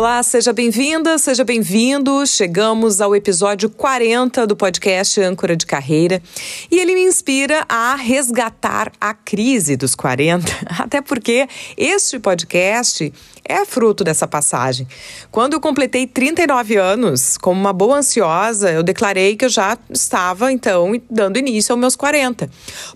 Olá, seja bem-vinda, seja bem-vindo. Chegamos ao episódio 40 do podcast Âncora de Carreira e ele me inspira a resgatar a crise dos 40, até porque este podcast é fruto dessa passagem. Quando eu completei 39 anos, como uma boa ansiosa, eu declarei que eu já estava, então, dando início aos meus 40.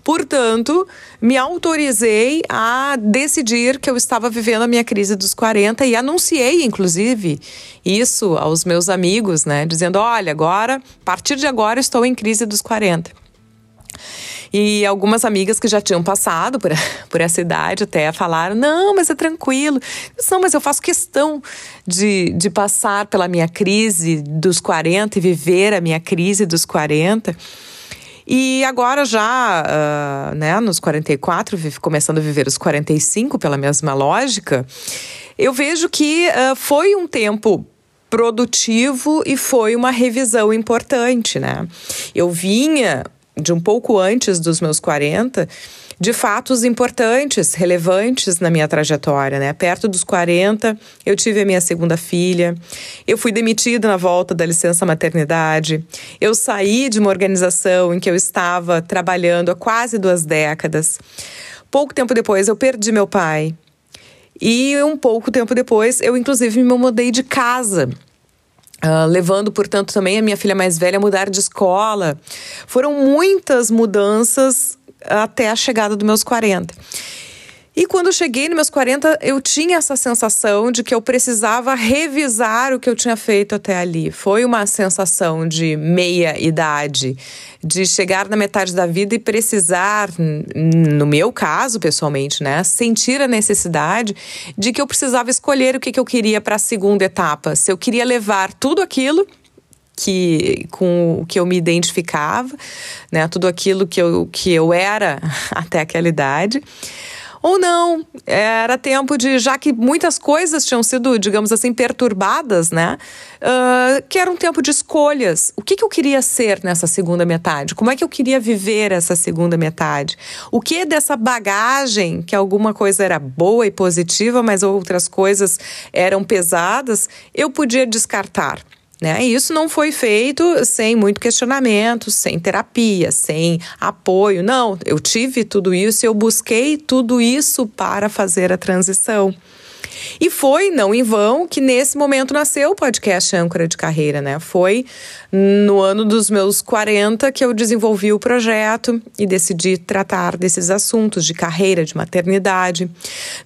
Portanto, me autorizei a decidir que eu estava vivendo a minha crise dos 40 e anunciei, inclusive, isso aos meus amigos, né? Dizendo: olha, agora, a partir de agora, estou em crise dos 40. E algumas amigas que já tinham passado por, por essa idade até falaram: não, mas é tranquilo. Não, mas eu faço questão de, de passar pela minha crise dos 40 e viver a minha crise dos 40. E agora já, uh, né, nos 44, começando a viver os 45 pela mesma lógica, eu vejo que uh, foi um tempo produtivo e foi uma revisão importante, né? Eu vinha de um pouco antes dos meus 40, de fatos importantes, relevantes na minha trajetória, né? Perto dos 40, eu tive a minha segunda filha, eu fui demitida na volta da licença maternidade, eu saí de uma organização em que eu estava trabalhando há quase duas décadas. Pouco tempo depois, eu perdi meu pai. E um pouco tempo depois, eu inclusive me mudei de casa. Uh, levando, portanto, também a minha filha mais velha a mudar de escola. Foram muitas mudanças até a chegada dos meus 40. E quando eu cheguei nos meus 40, eu tinha essa sensação de que eu precisava revisar o que eu tinha feito até ali. Foi uma sensação de meia idade, de chegar na metade da vida e precisar, no meu caso, pessoalmente, né, sentir a necessidade de que eu precisava escolher o que, que eu queria para a segunda etapa. Se eu queria levar tudo aquilo que com o que eu me identificava, né, tudo aquilo que eu, que eu era até aquela idade ou não. Era tempo de, já que muitas coisas tinham sido, digamos assim, perturbadas, né? Uh, que era um tempo de escolhas. O que, que eu queria ser nessa segunda metade? Como é que eu queria viver essa segunda metade? O que dessa bagagem, que alguma coisa era boa e positiva, mas outras coisas eram pesadas, eu podia descartar? Né? E isso não foi feito sem muito questionamento, sem terapia, sem apoio. Não, eu tive tudo isso, eu busquei tudo isso para fazer a transição. E foi, não em vão, que nesse momento nasceu o podcast Âncora de Carreira, né? Foi no ano dos meus 40 que eu desenvolvi o projeto e decidi tratar desses assuntos de carreira, de maternidade.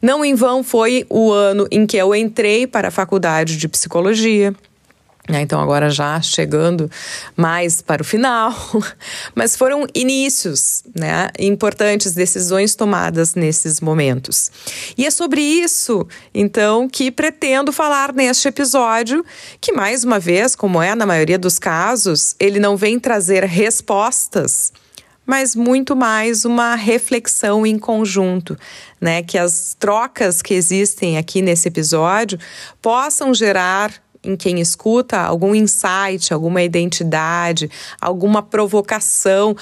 Não em vão foi o ano em que eu entrei para a faculdade de psicologia. Né? Então, agora já chegando mais para o final, mas foram inícios né? importantes, decisões tomadas nesses momentos. E é sobre isso, então, que pretendo falar neste episódio, que, mais uma vez, como é na maioria dos casos, ele não vem trazer respostas mas muito mais uma reflexão em conjunto, né? Que as trocas que existem aqui nesse episódio possam gerar em quem escuta algum insight, alguma identidade, alguma provocação,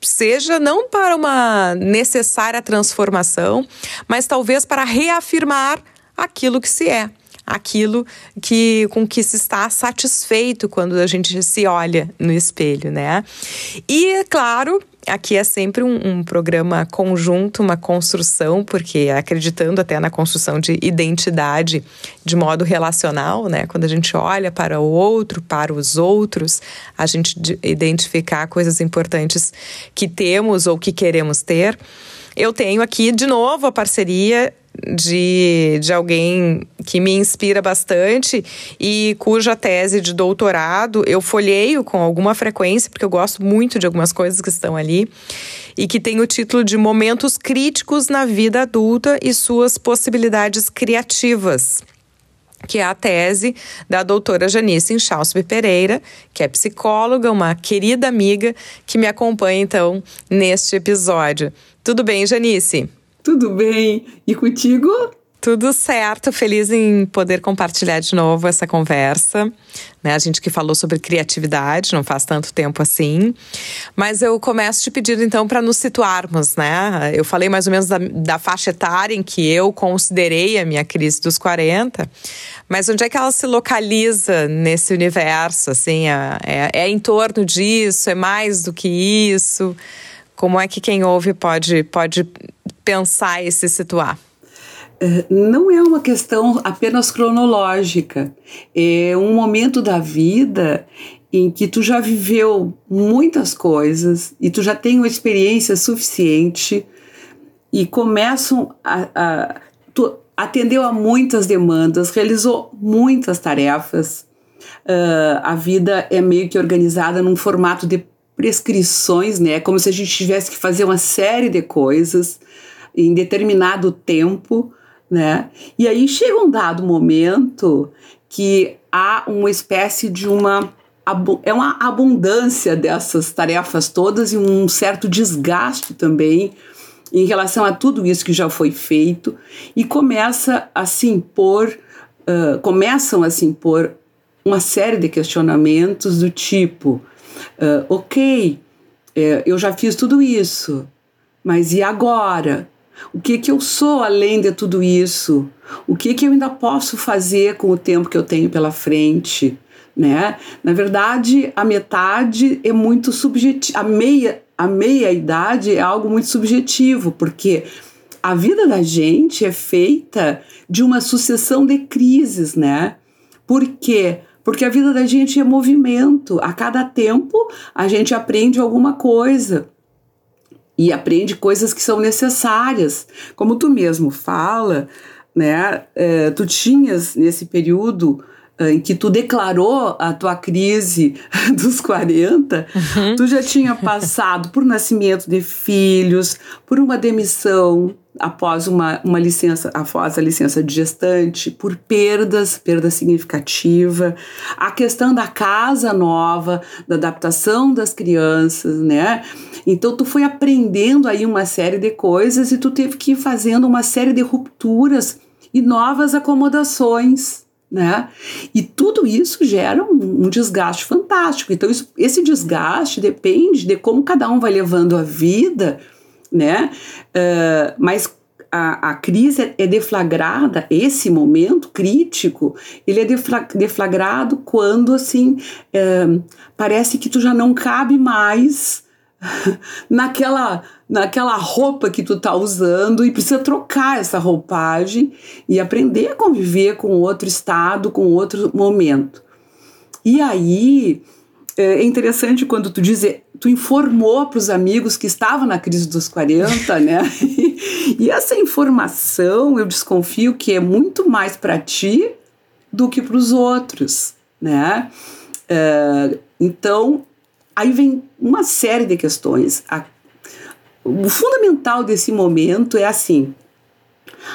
seja não para uma necessária transformação, mas talvez para reafirmar aquilo que se é aquilo que com que se está satisfeito quando a gente se olha no espelho, né? E é claro, aqui é sempre um, um, programa conjunto, uma construção, porque acreditando até na construção de identidade de modo relacional, né? Quando a gente olha para o outro, para os outros, a gente identificar coisas importantes que temos ou que queremos ter. Eu tenho aqui de novo a parceria de, de alguém que me inspira bastante e cuja tese de doutorado eu folheio com alguma frequência, porque eu gosto muito de algumas coisas que estão ali, e que tem o título de Momentos Críticos na Vida Adulta e Suas Possibilidades Criativas que é a tese da doutora Janice Inchauspe Pereira, que é psicóloga, uma querida amiga que me acompanha então neste episódio. Tudo bem, Janice? Tudo bem. E contigo? Tudo certo, feliz em poder compartilhar de novo essa conversa. Né? A gente que falou sobre criatividade, não faz tanto tempo assim. Mas eu começo te pedindo então para nos situarmos, né? Eu falei mais ou menos da, da, faixa etária em que eu considerei a minha crise dos 40, mas onde é que ela se localiza nesse universo? Assim, é, é, é em torno disso? É mais do que isso? Como é que quem ouve pode, pode pensar e se situar? Eh, não é uma questão apenas cronológica, é um momento da vida em que tu já viveu muitas coisas e tu já tem uma experiência suficiente e começam a, a tu atendeu a muitas demandas, realizou muitas tarefas. Uh, a vida é meio que organizada num formato de prescrições, né? Como se a gente tivesse que fazer uma série de coisas em determinado tempo né? E aí chega um dado momento que há uma espécie de uma é uma abundância dessas tarefas todas e um certo desgaste também em relação a tudo isso que já foi feito e começa a se impor uh, começam a se impor uma série de questionamentos do tipo uh, ok é, eu já fiz tudo isso mas e agora o que que eu sou além de tudo isso? O que que eu ainda posso fazer com o tempo que eu tenho pela frente? Né? Na verdade, a metade é muito subjetiva, a meia, a meia idade é algo muito subjetivo, porque a vida da gente é feita de uma sucessão de crises, né? Por quê? Porque a vida da gente é movimento. A cada tempo a gente aprende alguma coisa e aprende coisas que são necessárias. Como tu mesmo fala, né, é, tu tinhas nesse período é, em que tu declarou a tua crise dos 40, uhum. tu já tinha passado por nascimento de filhos, por uma demissão após uma, uma licença, após a licença de gestante, por perdas, perda significativa, a questão da casa nova, da adaptação das crianças, né? Então tu foi aprendendo aí uma série de coisas e tu teve que ir fazendo uma série de rupturas e novas acomodações, né? E tudo isso gera um, um desgaste fantástico. Então isso, esse desgaste depende de como cada um vai levando a vida né? Uh, mas a, a crise é deflagrada, esse momento crítico, ele é deflagrado quando, assim, é, parece que tu já não cabe mais naquela naquela roupa que tu tá usando e precisa trocar essa roupagem e aprender a conviver com outro estado, com outro momento. E aí é interessante quando tu diz, tu informou para os amigos que estava na crise dos 40, né? E, essa informação, eu desconfio que é muito mais para ti do que para os outros, né? É, então, aí vem uma série de questões. A, o fundamental desse momento é assim: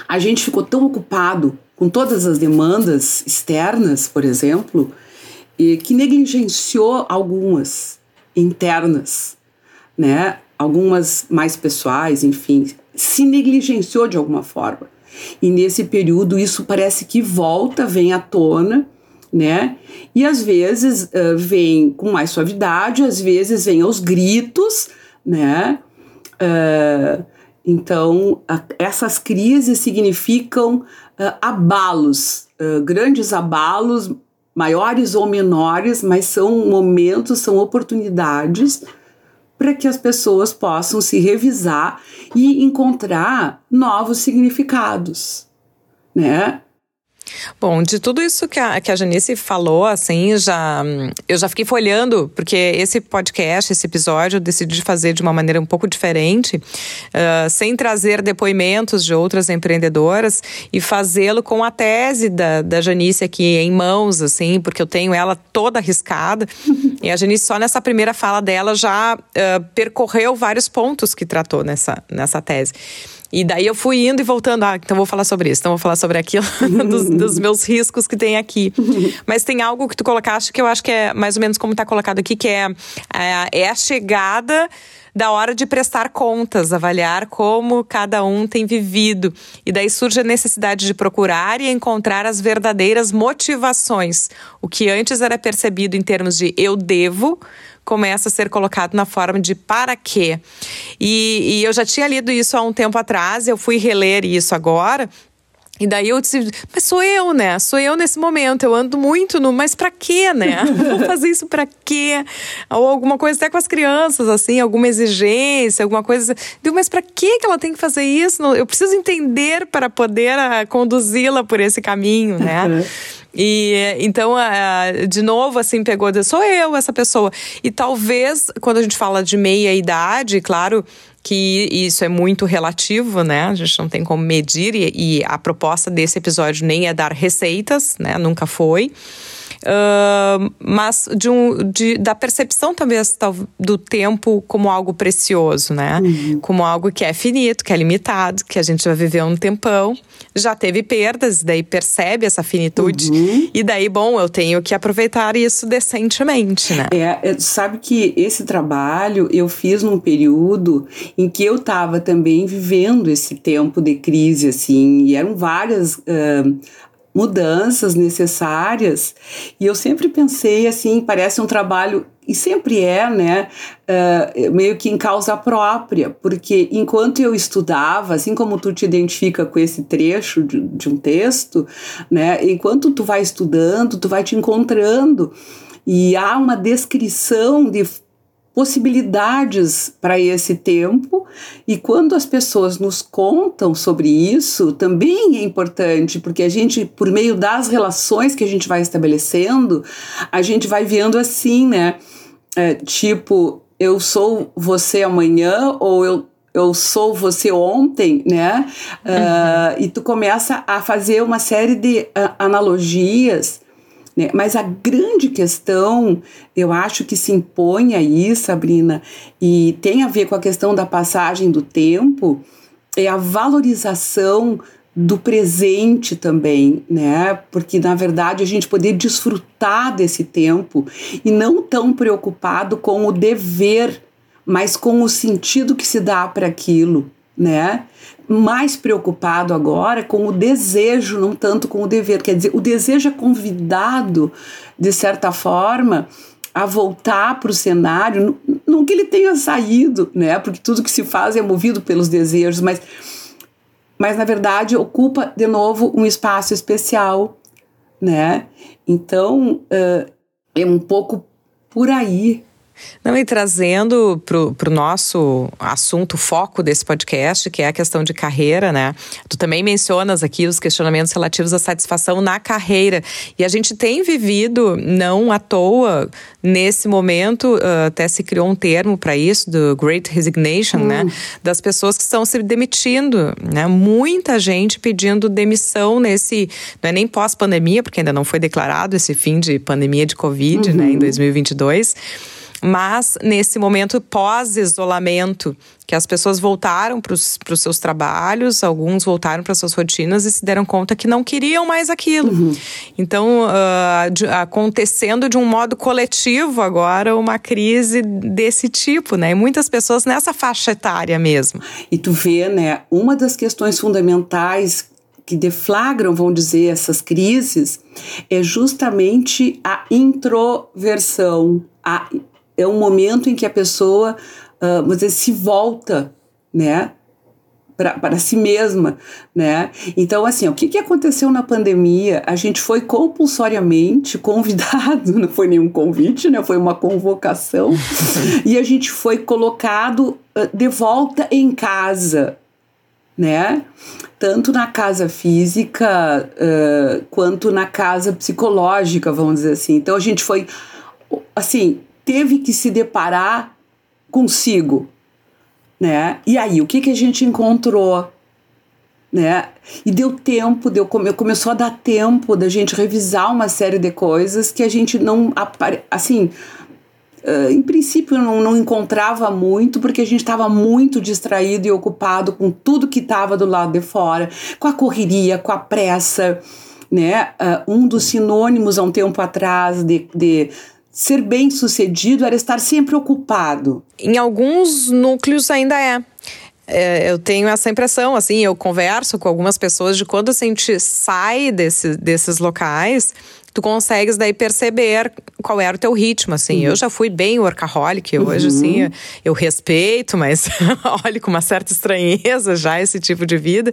a gente ficou tão ocupado com todas as demandas externas, por exemplo, e que negligenciou algumas internas, né? Algumas mais pessoais, enfim, se negligenciou de alguma forma. E nesse período isso parece que volta, vem à tona, né? E às vezes uh, vem com mais suavidade, às vezes vem aos gritos, né? Uh, então, a, essas crises significam uh, abalos, grandes abalos maiores ou menores, mas são momentos, são oportunidades para que as pessoas possam se revisar e encontrar novos significados, né? Bom, de tudo isso que a, que a Janice falou, assim, já eu já fiquei folhando, porque esse podcast, esse episódio, eu decidi fazer de uma maneira um pouco diferente, uh, sem trazer depoimentos de outras empreendedoras e fazê-lo com a tese da, da Janice aqui em mãos, assim, porque eu tenho ela toda arriscada. e a Janice, só nessa primeira fala dela, já uh, percorreu vários pontos que tratou nessa, nessa tese. E daí eu fui indo e voltando. Ah, então vou falar sobre isso, então vou falar sobre aquilo, dos, dos, meus riscos que tem aqui. Mas tem algo que tu colocaste que eu acho que é mais ou menos como está colocado aqui, que é, é, é a chegada da hora de prestar contas, avaliar como cada um tem vivido. E daí surge a necessidade de procurar e encontrar as verdadeiras motivações. O que antes era percebido em termos de eu devo, começa a ser colocado na forma de para quê. E, e eu já tinha lido isso há um tempo atrás, eu fui reler isso agora. E daí eu disse, mas sou eu, né? Sou eu nesse momento. Eu ando muito no, mas para quê, né? Vou fazer isso para quê? Ou alguma coisa até com as crianças, assim, alguma exigência, alguma coisa. Digo, mas para que ela tem que fazer isso? Eu preciso entender para poder ah, conduzi-la por esse caminho, né? E então, de novo, assim, pegou, sou eu essa pessoa. E talvez, quando a gente fala de meia idade, claro, que isso é muito relativo, né? A gente não tem como medir e, a proposta desse episódio nem é dar receitas, né? Nunca foi. Uh, mas de um, de, da percepção talvez do tempo como algo precioso, né? Uhum. Como algo que é finito, que é limitado, que a gente vai viver um tempão. Já teve perdas, daí percebe essa finitude. Uhum. E daí, bom, eu tenho que aproveitar isso decentemente, né? É, é sabe que esse trabalho eu fiz num período em que eu estava também vivendo esse tempo de crise, assim, e eram várias. Uh, mudanças necessárias. E eu sempre pensei assim, parece um trabalho e sempre é, né, uh, meio que em causa própria, porque enquanto eu estudava, assim como tu te identifica com esse trecho de, de um texto, né, enquanto tu vai estudando, tu vai te encontrando e há uma descrição de possibilidades para esse tempo e quando as pessoas nos contam sobre isso também é importante porque a gente por meio das relações que a gente vai estabelecendo a gente vai vendo assim né é, tipo eu sou você amanhã ou eu eu sou você ontem, né? Uhum. Uh, e tu começa a fazer uma série de uh, analogias né? Mas a grande questão, eu acho que se impõe aí, Sabrina, e tem a ver com a questão da passagem do tempo, é a valorização do presente também, né? Porque na verdade a gente poder desfrutar desse tempo e não tão preocupado com o dever, mas com o sentido que se dá para aquilo, né? Mais preocupado agora com o desejo, não tanto com o dever. Quer dizer, o desejo é convidado, de certa forma, a voltar para o cenário, não que ele tenha saído, né? Porque tudo que se faz é movido pelos desejos, mas, mas na verdade ocupa de novo um espaço especial, né? Então uh, é um pouco por aí não, e trazendo para o nosso assunto, foco desse podcast, que é a questão de carreira, né? Tu também mencionas aqui os questionamentos relativos à satisfação na carreira. E a gente tem vivido, não à toa, nesse momento, uh, até se criou um termo para isso, do Great Resignation, né? hum. né? Das pessoas que estão se demitindo, né? Muita gente pedindo demissão nesse. Não é nem pós-pandemia, porque ainda não foi declarado esse fim de pandemia de Covid, uhum. né? Em 2022 mas nesse momento pós-isolamento, que as pessoas voltaram para os seus trabalhos, alguns voltaram para suas rotinas e se deram conta que não queriam mais aquilo. Uhum. Então, uh, de, acontecendo de um modo coletivo agora uma crise desse tipo, né? E muitas pessoas nessa faixa etária mesmo. E tu vê, né? Uma das questões fundamentais que deflagram, vão dizer, essas crises é justamente a introversão, a é um momento em que a pessoa, uh, vamos dizer, se volta, né? para si mesma, né? Então, assim, o que, que aconteceu na pandemia? A gente foi compulsoriamente convidado, não foi nenhum convite, né? Foi uma convocação, e a gente foi colocado uh, de volta em casa, né? Tanto na casa física uh, quanto na casa psicológica, vamos dizer assim. Então, a gente foi, assim, teve que se deparar consigo, né? E aí, o que, que a gente encontrou? Né? E deu tempo, deu, começou a dar tempo da gente revisar uma série de coisas que a gente não, assim, uh, em princípio, não, não encontrava muito, porque a gente estava muito distraído e ocupado com tudo que estava do lado de fora, com a correria, com a pressa. Né? Uh, um dos sinônimos há um tempo atrás de, de ser bem sucedido era estar sempre ocupado. Em alguns núcleos ainda é. É, eu tenho essa impressão, assim, eu converso com algumas pessoas de quando a gente sai desse, desses locais, tu consegues daí perceber qual era o teu ritmo, assim. Uhum. Eu já fui bem workaholic, uhum. hoje, assim, eu respeito, mas olho com uma certa estranheza já esse tipo de vida.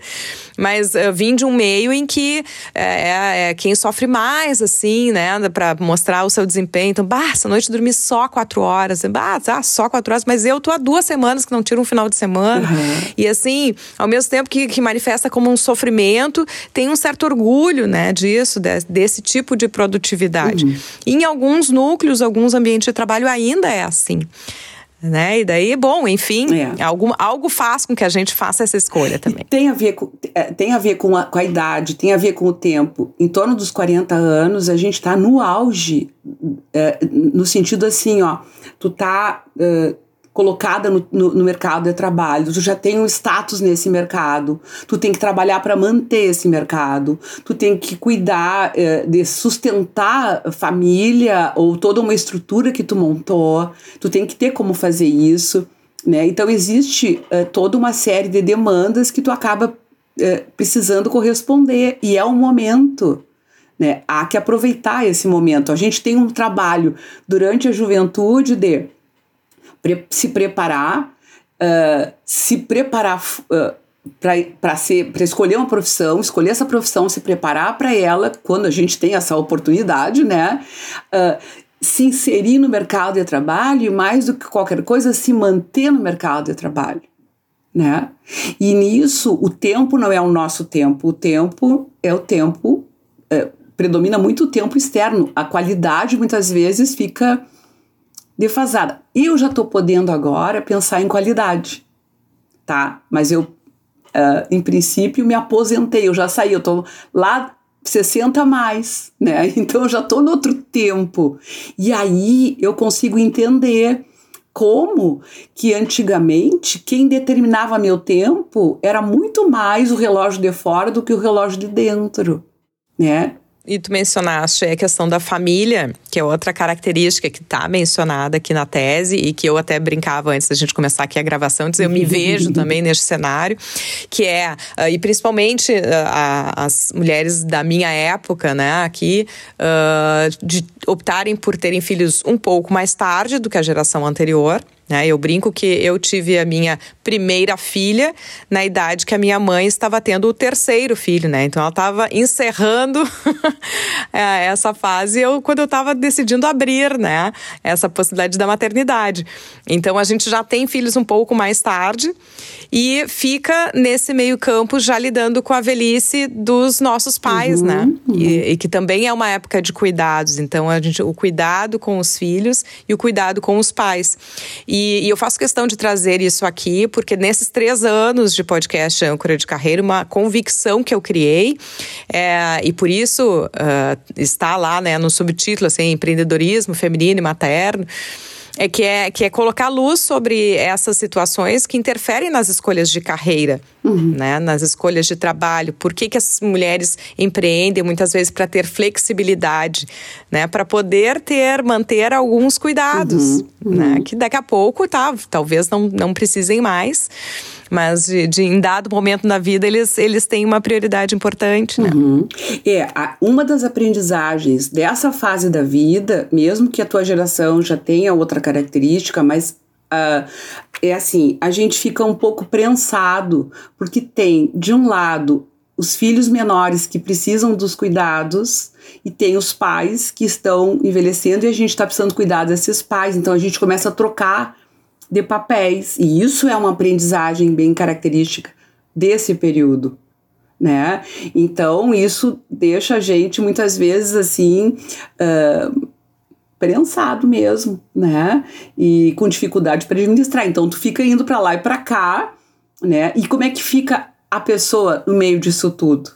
Mas eu vim de um meio em que é, é, é quem sofre mais, assim, né, para mostrar o seu desempenho. Então, bah, essa noite dormi só quatro horas. Bah, ah, só quatro horas, mas eu tô há duas semanas que não tiro um final de semana. Uhum. E assim, ao mesmo tempo que, que manifesta como um sofrimento, tem um certo orgulho, né, disso, de, desse tipo de produtividade. Uhum. Em alguns núcleos, alguns ambientes de trabalho ainda é assim. Né? E daí, bom, enfim, é. algo, algo faz com que a gente faça essa escolha também. tem a ver, com, é, tem a, ver com, a, com a idade, tem a ver com o tempo. Em torno dos 40 anos, a gente está no auge, é, no sentido assim, ó, tu tá é, colocada no, no, no, mercado de trabalho, tu já tem um status nesse mercado, tu tem que trabalhar para manter esse mercado, tu tem que cuidar eh, de sustentar família ou toda uma estrutura que tu montou, tu tem que ter como fazer isso, né? Então existe eh, toda uma série de demandas que tu acaba eh, precisando corresponder e é um momento né? Há que aproveitar esse momento. A gente tem um trabalho durante a juventude de pre se preparar, uh, se preparar uh, para escolher uma profissão, escolher essa profissão, se preparar para ela quando a gente tem essa oportunidade, né? Uh, se inserir no mercado de trabalho e, mais do que qualquer coisa, se manter no mercado de trabalho. Né? E nisso, o tempo não é o nosso tempo, o tempo é o tempo, é, predomina muito o tempo externo. A qualidade muitas vezes fica defasada. Eu já estou podendo agora pensar em qualidade, tá? Mas eu, uh, em princípio, me aposentei, eu já saí, eu estou lá 60 mais, né? Então eu já estou no outro tempo. E aí eu consigo entender como que antigamente quem determinava meu tempo era muito mais o relógio de fora do que o relógio de dentro, né? E tu mencionaste a questão da família, que é outra característica que está mencionada aqui na tese e que eu até brincava antes da gente começar aqui a gravação, dizer eu me vejo também neste cenário, que é, uh, e principalmente uh, as mulheres da minha época, né, aqui, uh, de optarem por terem filhos um pouco mais tarde do que a geração anterior, né? Eu brinco que eu tive a minha primeira filha na idade que a minha mãe estava tendo o terceiro filho, né? Então ela estava encerrando é, essa fase eu, quando eu estava decidindo abrir, né? Essa possibilidade da maternidade. Então a gente já tem filhos um pouco mais tarde e fica nesse meio campo já lidando com a velhice dos nossos pais, uhum, né? Uhum. E, e, que também é uma época de cuidados. Então a gente, o cuidado com os filhos e o cuidado com os pais. E eu faço questão de trazer isso aqui, porque nesses três anos de podcast Âncora de Carreira, uma convicção que eu criei, é, e por isso uh, está lá né, no subtítulo, assim, empreendedorismo feminino e materno, é que é, que é colocar luz sobre essas situações que interferem nas escolhas de carreira, uhum. né? nas escolhas de trabalho. Por que, que as mulheres empreendem muitas vezes para ter flexibilidade, né? para poder ter, manter alguns cuidados, uhum. Uhum. Né? que daqui a pouco tá, talvez não, não precisem mais mas de, de, em dado momento na vida eles, eles têm uma prioridade importante, né? Uhum. É, a, uma das aprendizagens dessa fase da vida, mesmo que a tua geração já tenha outra característica, mas uh, é assim, a gente fica um pouco prensado, porque tem, de um lado, os filhos menores que precisam dos cuidados e tem os pais que estão envelhecendo e a gente está precisando cuidar desses pais. Então a gente começa a trocar de papéis. E isso é uma aprendizagem bem característica desse período. Né? Então, isso deixa a gente muitas vezes assim. Uh, prensado mesmo, né? E com dificuldade para administrar. Então, tu fica indo para lá e para cá, né? E como é que fica a pessoa no meio disso tudo,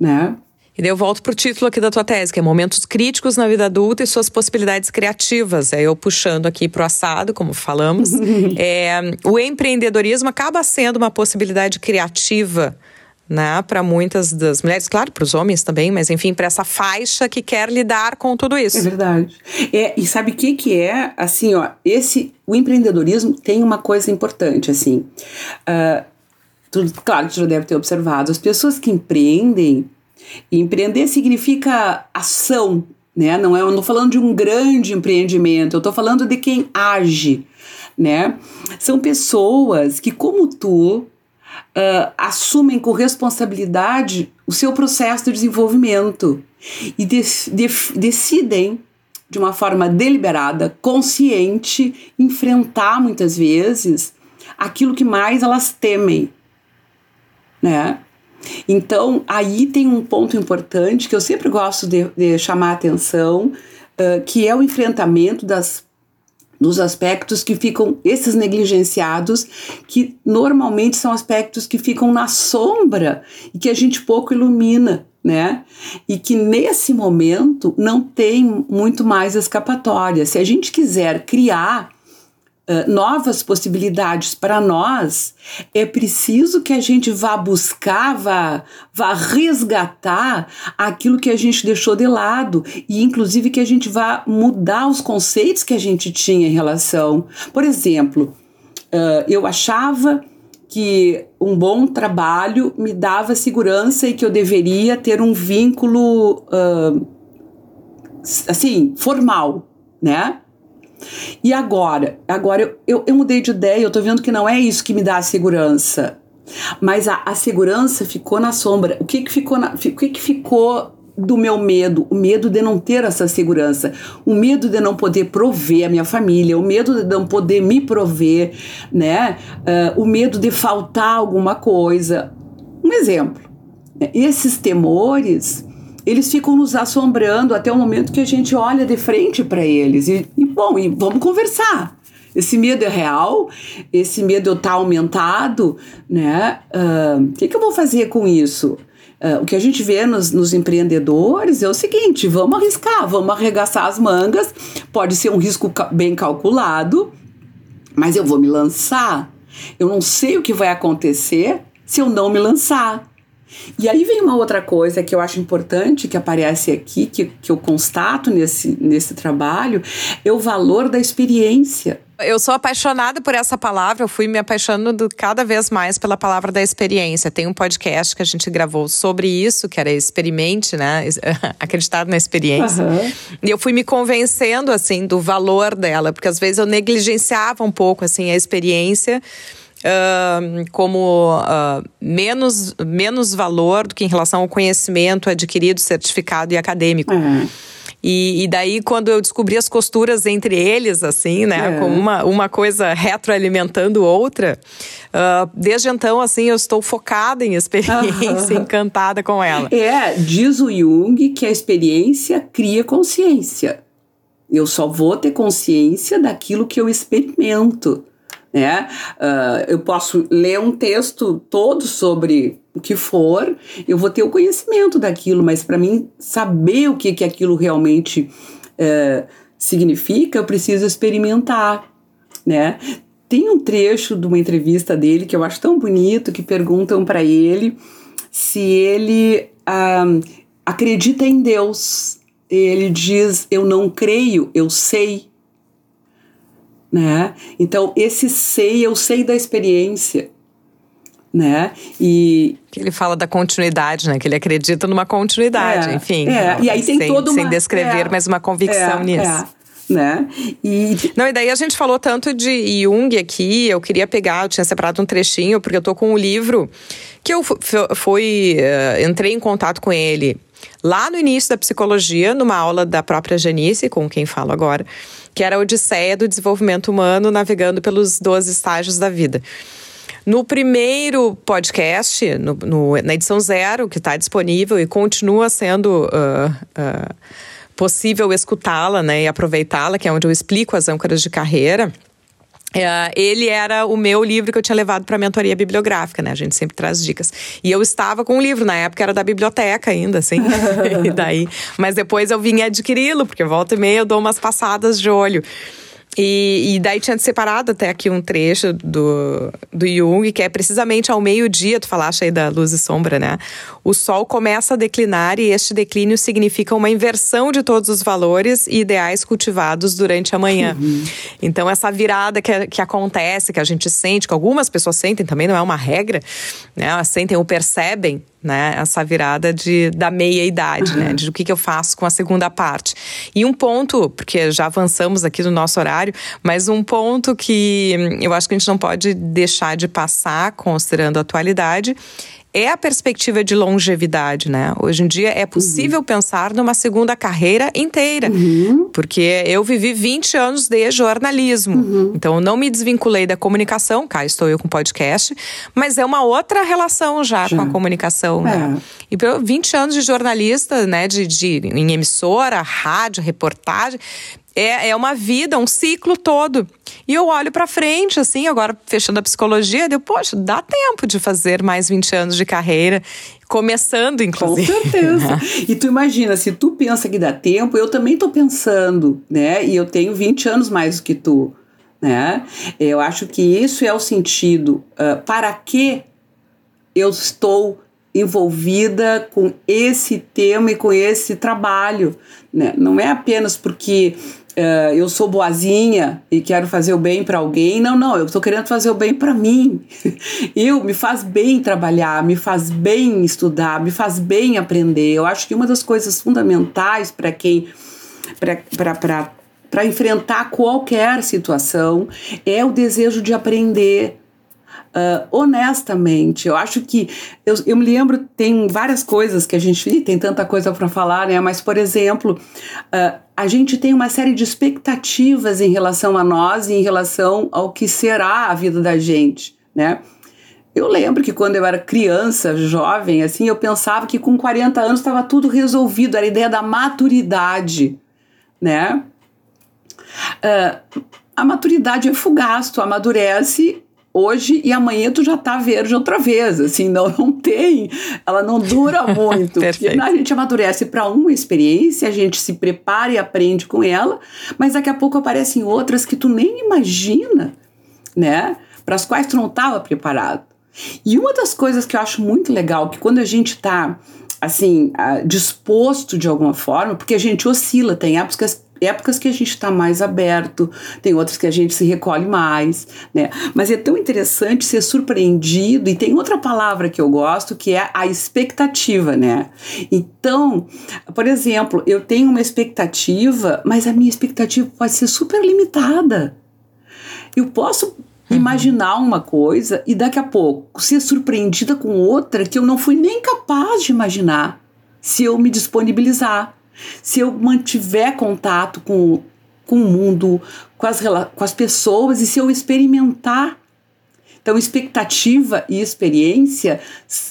né? E daí eu volto pro título aqui da tua tese, que é Momentos Críticos na Vida Adulta e Suas Possibilidades Criativas. É eu puxando aqui pro assado, como falamos. é, o empreendedorismo acaba sendo uma possibilidade criativa né, para muitas das mulheres, claro, para os homens também, mas enfim, para essa faixa que quer lidar com tudo isso. É verdade. É, e sabe o que que é? Assim, ó, esse o empreendedorismo tem uma coisa importante, assim. Uh, tu, claro que tu já deve ter observado, as pessoas que empreendem, empreender significa ação, né? Não é, eu não falando de um grande empreendimento, eu estou falando de quem age, né? São pessoas que, como tu, uh, assumem com responsabilidade o seu processo de desenvolvimento e de, de, decidem, de uma forma deliberada, consciente, enfrentar muitas vezes aquilo que mais elas temem, né? Então, aí tem um ponto importante que eu sempre gosto de, de chamar a atenção, uh, que é o enfrentamento das dos aspectos que ficam, esses negligenciados, que normalmente são aspectos que ficam na sombra e que a gente pouco ilumina, né? E que nesse momento não tem muito mais escapatória. Se a gente quiser criar novas possibilidades para nós, é preciso que a gente vá buscar, vá, vá resgatar aquilo que a gente deixou de lado e, inclusive, que a gente vá mudar os conceitos que a gente tinha em relação. Por exemplo, uh, eu achava que um bom trabalho me dava segurança e que eu deveria ter um vínculo uh, assim formal, né? E agora? Agora eu, eu, eu mudei de ideia, eu tô vendo que não é isso que me dá a segurança. Mas a, a segurança ficou na sombra. O que que ficou na, o que que ficou do meu medo, o medo de não ter essa segurança, o medo de não poder prover a minha família, o medo de não poder me prover, né? Uh, o medo de faltar alguma coisa. Um exemplo. Esses temores eles ficam nos assombrando até o momento que a gente olha de frente para eles. E, e, bom, e vamos conversar. Esse medo é real, esse medo está aumentado, né? O uh, que, que eu vou fazer com isso? Uh, o que a gente vê nos, nos, empreendedores é o seguinte: vamos arriscar, vamos arregaçar as mangas. Pode ser um risco bem calculado, mas eu vou me lançar. Eu não sei o que vai acontecer se eu não me lançar. E aí vem uma outra coisa que eu acho importante que aparece aqui, que, que eu constato nesse, nesse trabalho, é o valor da experiência. Eu sou apaixonada por essa palavra, eu fui me apaixonando cada vez mais pela palavra da experiência. Tem um podcast que a gente gravou sobre isso, que era Experimente, né? Acreditar na experiência. Uhum. E eu fui me convencendo, assim, do valor dela, porque às vezes eu negligenciava um pouco, assim, a experiência uh, como uh, menos, menos valor do que em relação ao conhecimento adquirido, certificado e acadêmico. Uhum. E, e, daí, quando eu descobri as costuras entre eles, assim, né? É. Como uma, uma coisa retroalimentando outra, uh, desde então, assim, eu estou focada em experiência, encantada com ela. É, diz o Jung que a experiência cria consciência. Eu só vou ter consciência daquilo que eu experimento né? Uh, eu posso ler um texto todo sobre o que for, eu vou ter o conhecimento daquilo, mas para mim saber o que, que aquilo realmente uh, significa, eu preciso experimentar, né? Tem um trecho de uma entrevista dele que eu acho tão bonito que perguntam para ele se ele uh, acredita em Deus. Ele diz: Eu não creio, eu sei né? Então, esse sei, eu sei da experiência, né? E que ele fala da continuidade, né? Que ele acredita numa continuidade, é, enfim. É, e aí tem sem, todo uma, sem descrever, é, mas uma convicção é, nisso. É, né? E não, e daí a gente falou tanto de Jung aqui, eu queria pegar, eu tinha separado um trechinho porque eu tô com um livro que eu fui uh, entrei em contato com ele lá no início da psicologia, numa aula da própria Janice, com quem falo agora que era a Odisseia do Desenvolvimento Humano, navegando pelos 12 estágios da vida. No primeiro podcast, no, no, na edição zero, que está disponível e continua sendo uh, uh, possível escutá-la né, e aproveitá-la, que é onde eu explico as âncoras de carreira, é, ele era o meu livro que eu tinha levado para a mentoria bibliográfica, né? A gente sempre traz dicas. E eu estava com o livro, na época era da biblioteca ainda, assim. e daí, mas depois eu vim adquiri-lo, porque volta e meia eu dou umas passadas de olho. E, e, daí tinha separado até aqui um trecho do, do Jung, que é precisamente ao meio-dia, tu falaste aí da luz e sombra, né? O sol começa a declinar e este declínio significa uma inversão de todos os valores e ideais cultivados durante a manhã. Uhum. Então, essa virada que, que acontece, que a gente sente, que algumas pessoas sentem, também não é uma regra, né? Elas sentem ou percebem né? Essa virada de, da meia-idade, uhum. né? De o que, que eu faço com a segunda parte. E um ponto, porque já avançamos aqui no nosso horário, mas um ponto que eu acho que a gente não pode deixar de passar, considerando a atualidade, é a perspectiva de longevidade, né? Hoje em dia é possível uhum. pensar numa segunda carreira inteira, uhum. porque eu vivi 20 anos de jornalismo, uhum. então eu não me desvinculei da comunicação, cá estou eu com podcast, mas é uma outra relação já, já. com a comunicação, né? é. né? E 20 anos de jornalista, né, de, de em emissora, rádio, reportagem, é, é uma vida, um ciclo todo. E eu olho para frente, assim, agora fechando a psicologia, eu, poxa, dá tempo de fazer mais 20 anos de carreira, começando, inclusive. Com certeza. e tu imagina, se tu pensa que dá tempo, eu também tô pensando, né? E eu tenho 20 anos mais do que tu, né? Eu acho que isso é o sentido. Uh, para que eu estou envolvida com esse tema e com esse trabalho, né? Não é apenas porque uh, eu sou boazinha e quero fazer o bem para alguém. Não, não, eu estou querendo fazer o bem para mim. eu me faz bem trabalhar, me faz bem estudar, me faz bem aprender. Eu acho que uma das coisas fundamentais para quem para enfrentar qualquer situação é o desejo de aprender, Uh, honestamente, eu acho que eu, eu me lembro, tem várias coisas que a gente tem tanta coisa para falar, né? Mas, por exemplo, uh, a gente tem uma série de expectativas em relação a nós e em relação ao que será a vida da gente, né? Eu lembro que quando eu era criança, jovem, assim, eu pensava que com 40 anos estava tudo resolvido, era a ideia da maturidade, né? Uh, a maturidade é fugaz, tu amadurece hoje e amanhã tu já tá verde outra vez, assim, não, não tem, ela não dura muito, porque a gente amadurece para uma experiência, a gente se prepara e aprende com ela, mas daqui a pouco aparecem outras que tu nem imagina, né, para as quais tu não estava preparado. E uma das coisas que eu acho muito legal, que quando a gente tá assim, disposto de alguma forma, porque a gente oscila, tem épocas épocas que a gente está mais aberto, tem outras que a gente se recolhe mais, né? Mas é tão interessante ser surpreendido, e tem outra palavra que eu gosto que é a expectativa, né? Então, por exemplo, eu tenho uma expectativa, mas a minha expectativa pode ser super limitada. Eu posso uhum. imaginar uma coisa e daqui a pouco ser surpreendida com outra que eu não fui nem capaz de imaginar se eu me disponibilizar se eu mantiver contato com, com o mundo, com as, com as pessoas e se eu experimentar. Então, expectativa e experiência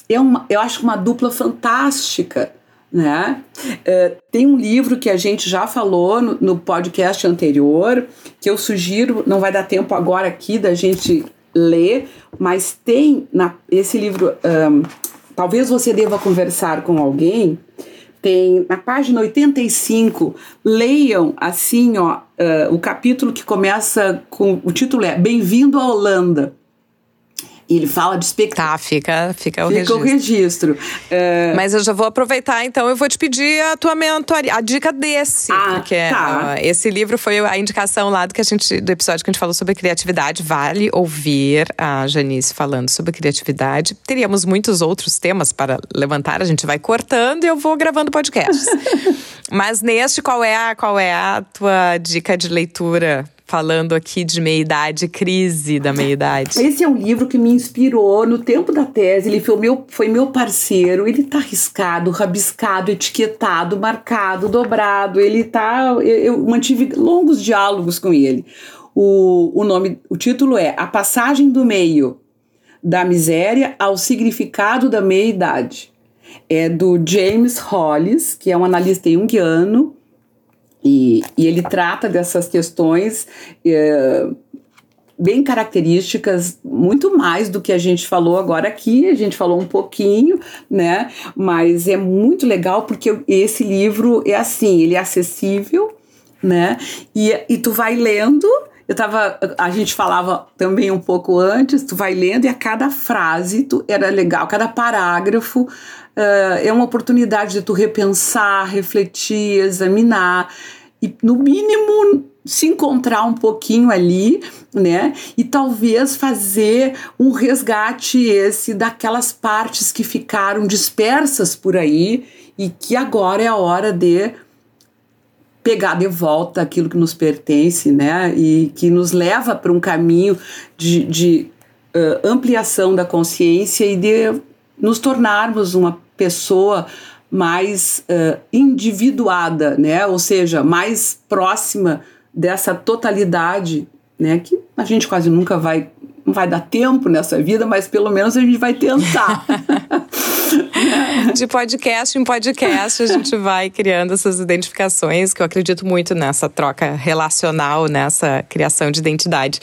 é uma, eu acho uma dupla fantástica. Né? Uh, tem um livro que a gente já falou no, no, podcast anterior, que eu sugiro, não vai dar tempo agora aqui da gente ler, mas tem na, esse livro, um, talvez você deva conversar com alguém, tem na página 85, leiam assim, ó, uh, o capítulo que começa com o título é Bem-vindo à Holanda. E ele fala de expectativa. Tá, fica, fica o fica registro. o registro. É... Mas eu já vou aproveitar, então, eu vou te pedir a tua mentoria, a dica desse. Ah, porque tá. uh, esse livro foi a indicação lá do, que a gente, do episódio que a gente falou sobre criatividade. Vale ouvir a Janice falando sobre criatividade. Teríamos muitos outros temas para levantar, a gente vai cortando e eu vou gravando podcasts. Mas neste, qual é a, qual é a tua dica de leitura falando aqui de meia-idade, crise da meia-idade. Esse é um livro que me inspirou no tempo da tese. Ele foi meu, foi meu parceiro. Ele tá riscado, rabiscado, etiquetado, marcado, dobrado. Ele tá. Eu, eu mantive longos diálogos com ele. O, o nome, o título é A Passagem do Meio da Miséria ao Significado da Meia-Idade. É do James Hollis, que é um analista junguiano e, e ele trata dessas questões é, bem características, muito mais do que a gente falou agora aqui, a gente falou um pouquinho, né? Mas é muito legal porque esse livro é assim, ele é acessível, né? E, e tu vai lendo, eu tava, a gente falava também um pouco antes, tu vai lendo e a cada frase tu, era legal, cada parágrafo uh, é uma oportunidade de tu repensar, refletir, examinar e no mínimo se encontrar um pouquinho ali, né? E talvez fazer um resgate esse daquelas partes que ficaram dispersas por aí e que agora é a hora de pegar de volta aquilo que nos pertence, né? E que nos leva para um caminho de, de uh, ampliação da consciência e de nos tornarmos uma pessoa mais uh, individuada, né? Ou seja, mais próxima dessa totalidade, né? Que a gente quase nunca vai não vai dar tempo nessa vida, mas pelo menos a gente vai tentar. De podcast em podcast, a gente vai criando essas identificações, que eu acredito muito nessa troca relacional, nessa criação de identidade,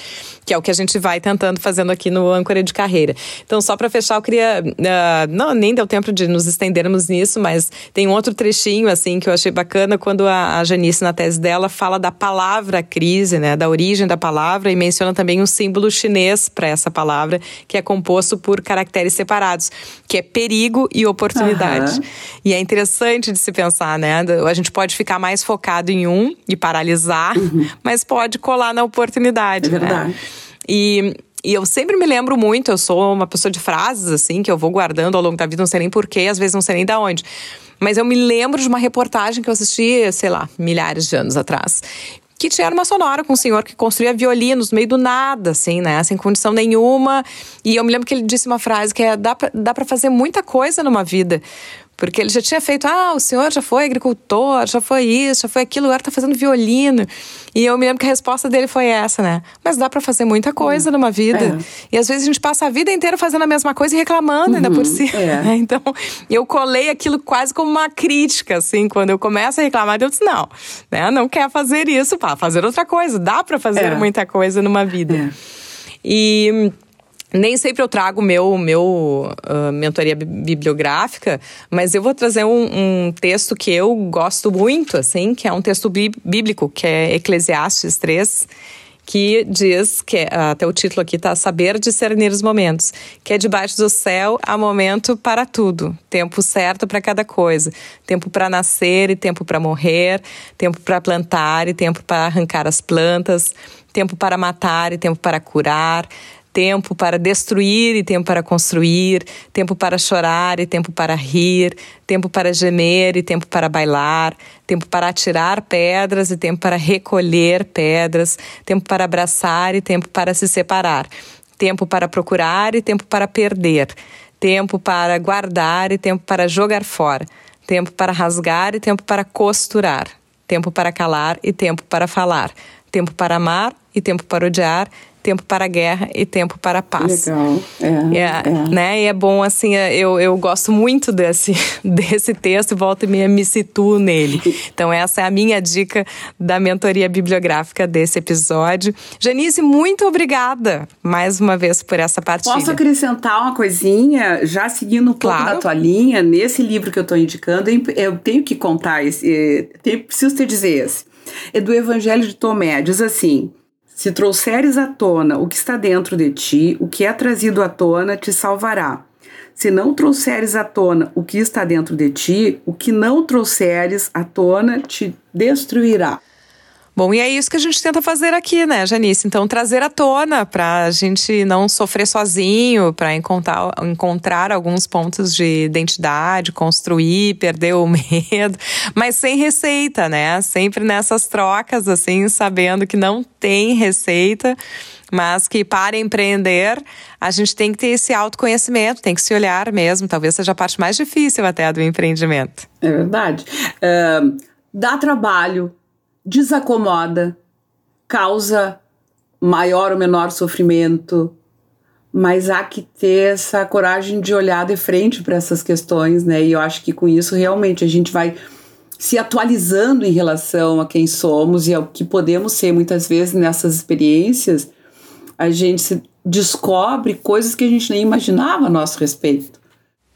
que é o que a gente vai tentando fazendo aqui no Âncora de Carreira. Então, só para fechar, eu queria. Uh, não, nem deu tempo de nos estendermos nisso, mas tem um outro trechinho, assim, que eu achei bacana quando a, a Janice, na tese dela, fala da palavra crise, né, da origem da palavra, e menciona também um símbolo chinês para essa palavra, que é composto por caracteres separados, que é perigo e oportunidade. Uhum. E é interessante de se pensar, né? A gente pode ficar mais focado em um e paralisar, uhum. mas pode colar na oportunidade. É né? verdade. Né? E e eu sempre me lembro muito, eu sou uma pessoa de frases, assim, que eu vou guardando ao longo da vida, não sei nem porquê, às vezes não sei nem da onde. Mas eu me lembro de uma reportagem que eu assisti, sei lá, milhares de anos atrás que tinha uma sonora com um senhor que construía violinos no meio do nada, assim, né? Sem condição nenhuma. E eu me lembro que ele disse uma frase que é: dá pra, dá pra fazer muita coisa numa vida. Porque ele já tinha feito, ah, o senhor já foi agricultor, já foi isso, já foi aquilo, agora tá fazendo violino. E eu me lembro que a resposta dele foi essa, né? Mas dá para fazer muita coisa uhum. numa vida. É. E às vezes a gente passa a vida inteira fazendo a mesma coisa e reclamando uhum. ainda por si. É. Então, eu colei aquilo quase como uma crítica, assim, quando eu começo a reclamar, eu disse, não, né? Não quer fazer isso, pá, fazer outra coisa. Dá para fazer é. muita coisa numa vida. É. E nem sempre eu trago meu meu uh, mentoria bibliográfica, mas eu vou trazer um, um, texto que eu gosto muito, assim, que é um texto bíblico, que é Eclesiastes 3, que diz que até o título aqui tá saber discernir os momentos, que é debaixo do céu há momento para tudo, tempo certo para cada coisa, tempo para nascer e tempo para morrer, tempo para plantar e tempo para arrancar as plantas, tempo para matar e tempo para curar, tempo para destruir e tempo para construir, tempo para chorar e tempo para rir, tempo para gemer e tempo para bailar, tempo para atirar pedras e tempo para recolher pedras, tempo para abraçar e tempo para se separar, tempo para procurar e tempo para perder, tempo para guardar e tempo para jogar fora, tempo para rasgar e tempo para costurar, tempo para calar e tempo para falar, tempo para amar e tempo para odiar, tempo para a guerra e tempo para a paz. Legal. É, é, é. Né? E é bom, assim, é, eu, eu gosto muito desse, desse texto e volto e meia me situo nele. Então, essa é a minha dica da mentoria bibliográfica desse episódio. Janice, muito obrigada mais uma vez por essa partilha. Posso acrescentar uma coisinha, já seguindo um pouco claro. da tua linha, nesse livro que eu estou indicando, eu tenho que contar esse, tenho, preciso te dizer esse. É do Evangelho de Tomé, diz assim. Se trouxeres à tona o que está dentro de ti, o que é trazido à tona te salvará. Se não trouxeres à tona o que está dentro de ti, o que não trouxeres à tona te destruirá. Bom, e é isso que a gente tenta fazer aqui, né, Janice? Então, trazer à tona para a gente não sofrer sozinho, para encontrar, encontrar alguns pontos de identidade, construir, perder o medo, mas sem receita, né? Sempre nessas trocas, assim, sabendo que não tem receita mas que para empreender a gente tem que ter esse autoconhecimento, tem que se olhar mesmo. Talvez seja a parte mais difícil até do empreendimento. É verdade. Uh, dá trabalho, desacomoda, causa maior ou menor sofrimento, mas há que ter essa coragem de olhar de frente para essas questões, né? E eu acho que com isso realmente a gente vai se atualizando em relação a quem somos e ao que podemos ser muitas vezes nessas experiências. a gente se descobre coisas que a gente nem imaginava a nosso respeito.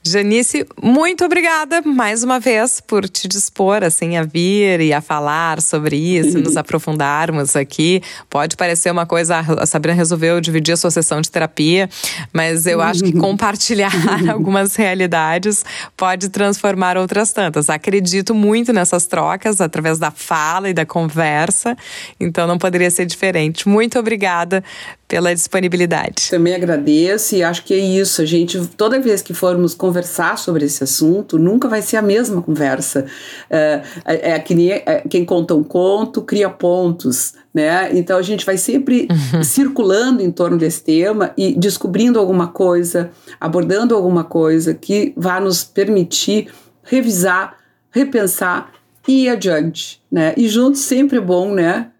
Janice, muito obrigada mais uma vez por te dispor assim a vir e a falar sobre isso, nos aprofundarmos aqui. Pode parecer uma coisa, a Sabrina resolveu dividir a sua sessão de terapia, mas eu acho que compartilhar algumas realidades pode transformar outras tantas. Acredito muito nessas trocas através da fala e da conversa, então não poderia ser diferente. Muito obrigada pela disponibilidade. Também agradeço e acho que é isso. A gente, toda vez que formos conversar sobre esse assunto, nunca vai ser a mesma conversa. É, é, é que nem é, quem conta um conto cria pontos. Né? Então a gente vai sempre uhum. circulando em torno desse tema e descobrindo alguma coisa, abordando alguma coisa que vá nos permitir revisar, repensar e ir adiante, né? E juntos sempre é bom, né?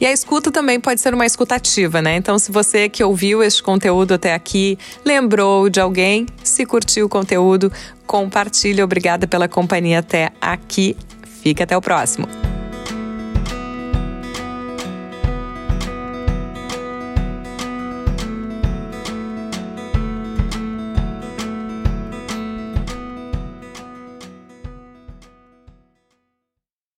E a escuta também pode ser uma escutativa, né? Então, se você que ouviu este conteúdo até aqui lembrou de alguém, se curtiu o conteúdo, compartilhe. Obrigada pela companhia até aqui. Fica até o próximo.